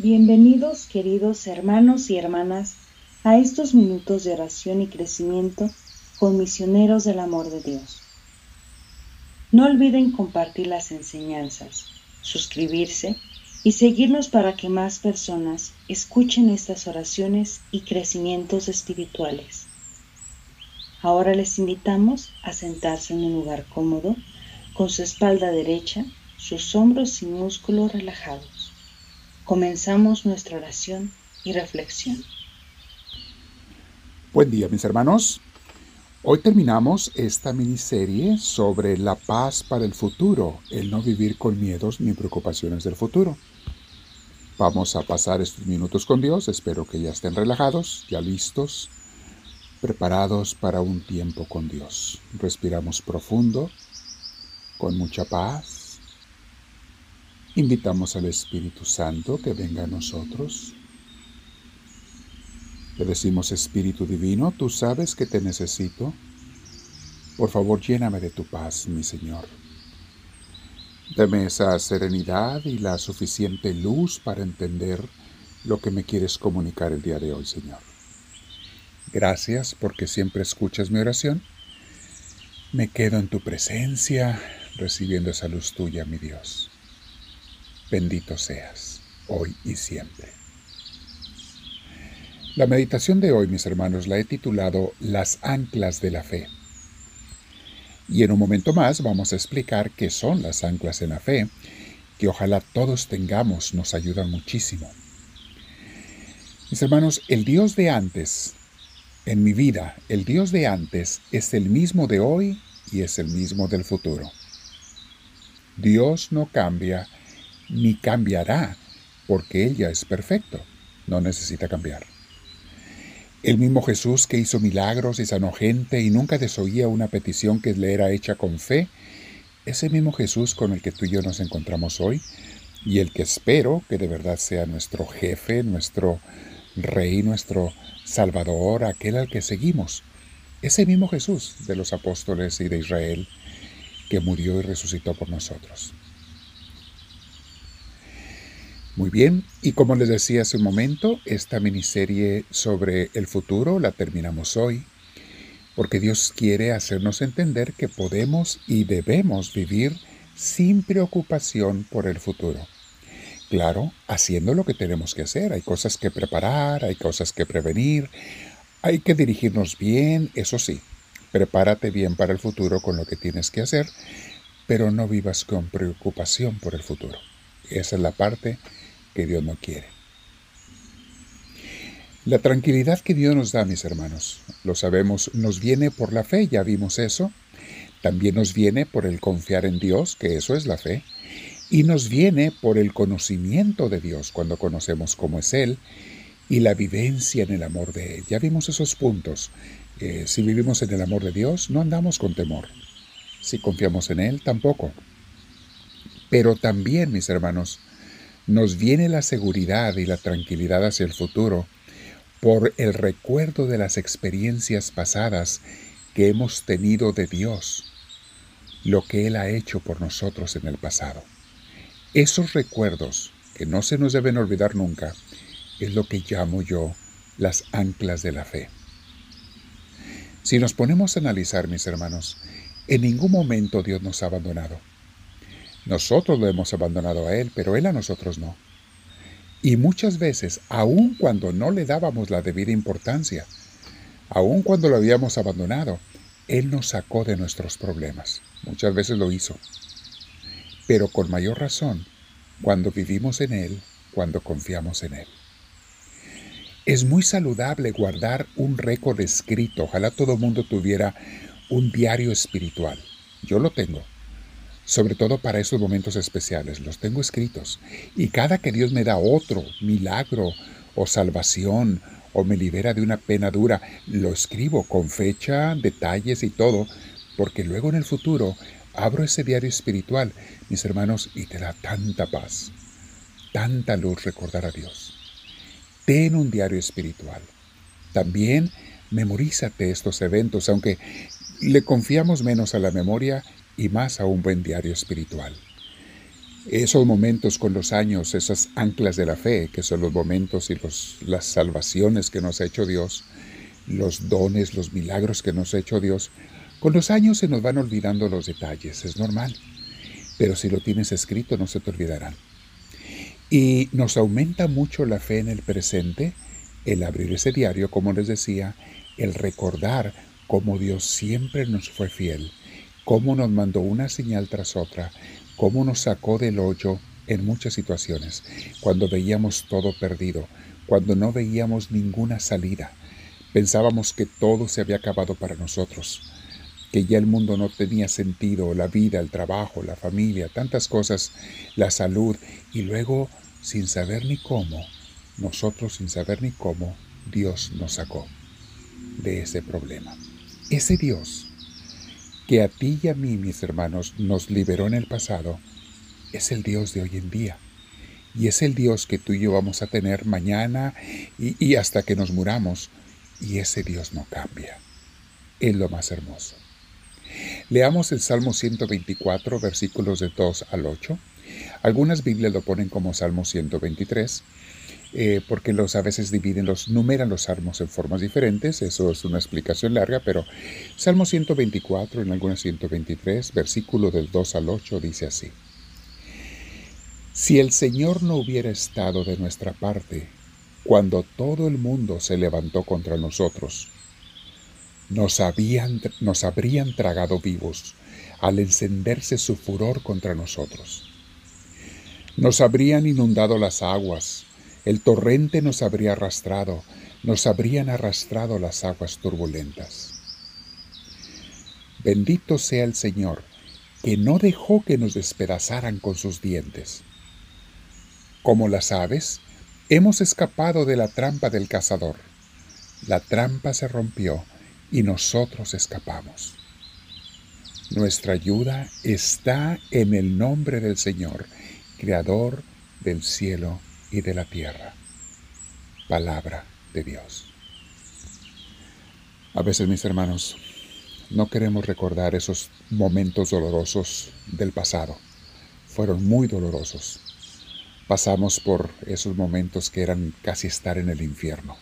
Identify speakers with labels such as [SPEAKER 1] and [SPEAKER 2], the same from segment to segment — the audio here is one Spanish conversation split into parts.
[SPEAKER 1] Bienvenidos queridos hermanos y hermanas a estos minutos de oración y crecimiento con misioneros del amor de Dios. No olviden compartir las enseñanzas, suscribirse y seguirnos para que más personas escuchen estas oraciones y crecimientos espirituales. Ahora les invitamos a sentarse en un lugar cómodo, con su espalda derecha, sus hombros y músculos relajados. Comenzamos nuestra oración y reflexión.
[SPEAKER 2] Buen día mis hermanos. Hoy terminamos esta miniserie sobre la paz para el futuro, el no vivir con miedos ni preocupaciones del futuro. Vamos a pasar estos minutos con Dios, espero que ya estén relajados, ya listos, preparados para un tiempo con Dios. Respiramos profundo, con mucha paz. Invitamos al Espíritu Santo que venga a nosotros. Le decimos, Espíritu Divino, tú sabes que te necesito. Por favor, lléname de tu paz, mi Señor. Dame esa serenidad y la suficiente luz para entender lo que me quieres comunicar el día de hoy, Señor. Gracias porque siempre escuchas mi oración. Me quedo en tu presencia, recibiendo esa luz tuya, mi Dios. Bendito seas, hoy y siempre. La meditación de hoy, mis hermanos, la he titulado Las anclas de la fe. Y en un momento más vamos a explicar qué son las anclas en la fe, que ojalá todos tengamos, nos ayudan muchísimo. Mis hermanos, el Dios de antes, en mi vida, el Dios de antes es el mismo de hoy y es el mismo del futuro. Dios no cambia ni cambiará porque Él ya es perfecto, no necesita cambiar. El mismo Jesús que hizo milagros y sanó gente y nunca desoía una petición que le era hecha con fe, ese mismo Jesús con el que tú y yo nos encontramos hoy y el que espero que de verdad sea nuestro jefe, nuestro rey, nuestro salvador, aquel al que seguimos. Ese mismo Jesús de los apóstoles y de Israel que murió y resucitó por nosotros. Muy bien, y como les decía hace un momento, esta miniserie sobre el futuro la terminamos hoy, porque Dios quiere hacernos entender que podemos y debemos vivir sin preocupación por el futuro. Claro, haciendo lo que tenemos que hacer. Hay cosas que preparar, hay cosas que prevenir, hay que dirigirnos bien, eso sí. Prepárate bien para el futuro con lo que tienes que hacer, pero no vivas con preocupación por el futuro. Esa es la parte que Dios no quiere. La tranquilidad que Dios nos da, mis hermanos, lo sabemos, nos viene por la fe, ya vimos eso. También nos viene por el confiar en Dios, que eso es la fe. Y nos viene por el conocimiento de Dios, cuando conocemos cómo es Él, y la vivencia en el amor de Él. Ya vimos esos puntos. Eh, si vivimos en el amor de Dios, no andamos con temor. Si confiamos en Él, tampoco. Pero también, mis hermanos, nos viene la seguridad y la tranquilidad hacia el futuro por el recuerdo de las experiencias pasadas que hemos tenido de Dios, lo que Él ha hecho por nosotros en el pasado. Esos recuerdos, que no se nos deben olvidar nunca, es lo que llamo yo las anclas de la fe. Si nos ponemos a analizar, mis hermanos, en ningún momento Dios nos ha abandonado. Nosotros lo hemos abandonado a Él, pero Él a nosotros no. Y muchas veces, aun cuando no le dábamos la debida importancia, aun cuando lo habíamos abandonado, Él nos sacó de nuestros problemas. Muchas veces lo hizo. Pero con mayor razón, cuando vivimos en Él, cuando confiamos en Él. Es muy saludable guardar un récord escrito. Ojalá todo mundo tuviera un diario espiritual. Yo lo tengo sobre todo para esos momentos especiales. Los tengo escritos. Y cada que Dios me da otro milagro o salvación o me libera de una pena dura, lo escribo con fecha, detalles y todo, porque luego en el futuro abro ese diario espiritual, mis hermanos, y te da tanta paz, tanta luz recordar a Dios. Ten un diario espiritual. También memorízate estos eventos, aunque le confiamos menos a la memoria y más a un buen diario espiritual. Esos momentos con los años, esas anclas de la fe, que son los momentos y los, las salvaciones que nos ha hecho Dios, los dones, los milagros que nos ha hecho Dios, con los años se nos van olvidando los detalles, es normal. Pero si lo tienes escrito no se te olvidarán. Y nos aumenta mucho la fe en el presente, el abrir ese diario, como les decía, el recordar cómo Dios siempre nos fue fiel, cómo nos mandó una señal tras otra, cómo nos sacó del hoyo en muchas situaciones, cuando veíamos todo perdido, cuando no veíamos ninguna salida. Pensábamos que todo se había acabado para nosotros, que ya el mundo no tenía sentido, la vida, el trabajo, la familia, tantas cosas, la salud, y luego, sin saber ni cómo, nosotros sin saber ni cómo, Dios nos sacó de ese problema. Ese Dios que a ti y a mí, mis hermanos, nos liberó en el pasado, es el Dios de hoy en día. Y es el Dios que tú y yo vamos a tener mañana y, hasta que nos muramos. Y ese Dios no cambia. Es lo más hermoso. Leamos el Salmo 124, versículos de 2 al 8. Algunas Biblias lo ponen como Salmo 123 eh, porque los a veces dividen, los numeran los salmos en formas diferentes, eso es una explicación larga, pero Salmo 124, en algunas 123, versículo del 2 al 8 dice así. Si el Señor no hubiera estado de nuestra parte cuando todo el mundo se levantó contra nosotros, nos, habían, nos habrían tragado vivos al encenderse su furor contra nosotros. Nos habrían inundado las aguas el torrente nos habría arrastrado, nos habrían arrastrado las aguas turbulentas. Bendito sea el Señor, que no dejó que nos despedazaran con sus dientes. Como las aves, hemos escapado de la trampa del cazador. La trampa se rompió y nosotros escapamos. Nuestra ayuda está en el nombre del Señor, Creador del cielo y de la tierra. Palabra de Dios. A veces, mis hermanos, no queremos recordar esos momentos dolorosos del pasado. Fueron muy dolorosos. Pasamos por esos momentos que eran casi estar en el infierno.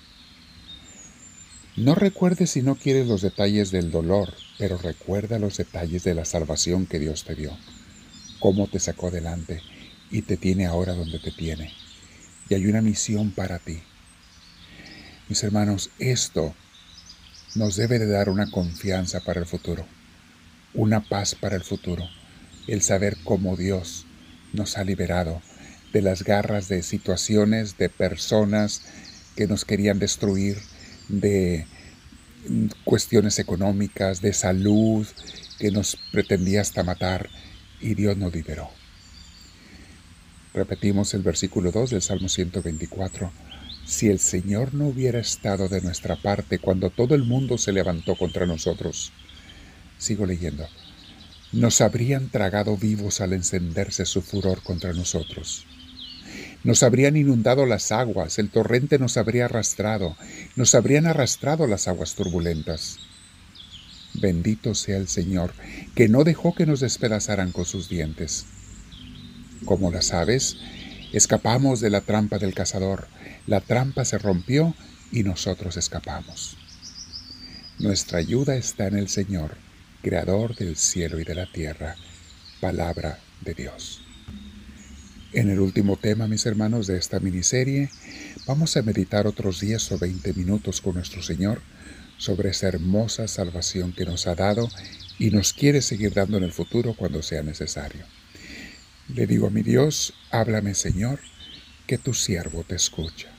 [SPEAKER 2] No recuerdes si no quieres los detalles del dolor, pero recuerda los detalles de la salvación que Dios te dio, cómo te sacó adelante y te tiene ahora donde te tiene y hay una misión para ti. Mis hermanos, esto nos debe de dar una confianza para el futuro, una paz para el futuro, el saber cómo Dios nos ha liberado de las garras de situaciones, de personas que nos querían destruir, de cuestiones económicas, de salud, que nos pretendía hasta matar, y Dios nos liberó. Repetimos el versículo 2 del Salmo 124. Si el Señor no hubiera estado de nuestra parte cuando todo el mundo se levantó contra nosotros, sigo leyendo, nos habrían tragado vivos al encenderse su furor contra nosotros. Nos habrían inundado las aguas, el torrente nos habría arrastrado, nos habrían arrastrado las aguas turbulentas. Bendito sea el Señor, que no dejó que nos despedazaran con sus dientes. Como las aves, escapamos de la trampa del cazador. La trampa se rompió y nosotros escapamos. Nuestra ayuda está en el Señor, Creador del cielo y de la tierra. Palabra de Dios. En el último tema, mis hermanos, de esta miniserie, vamos a meditar otros 10 o 20 minutos con nuestro Señor sobre esa hermosa salvación que nos ha dado y nos quiere seguir dando en el futuro cuando sea necesario. Le digo a mi Dios, háblame Señor, que tu siervo te escucha.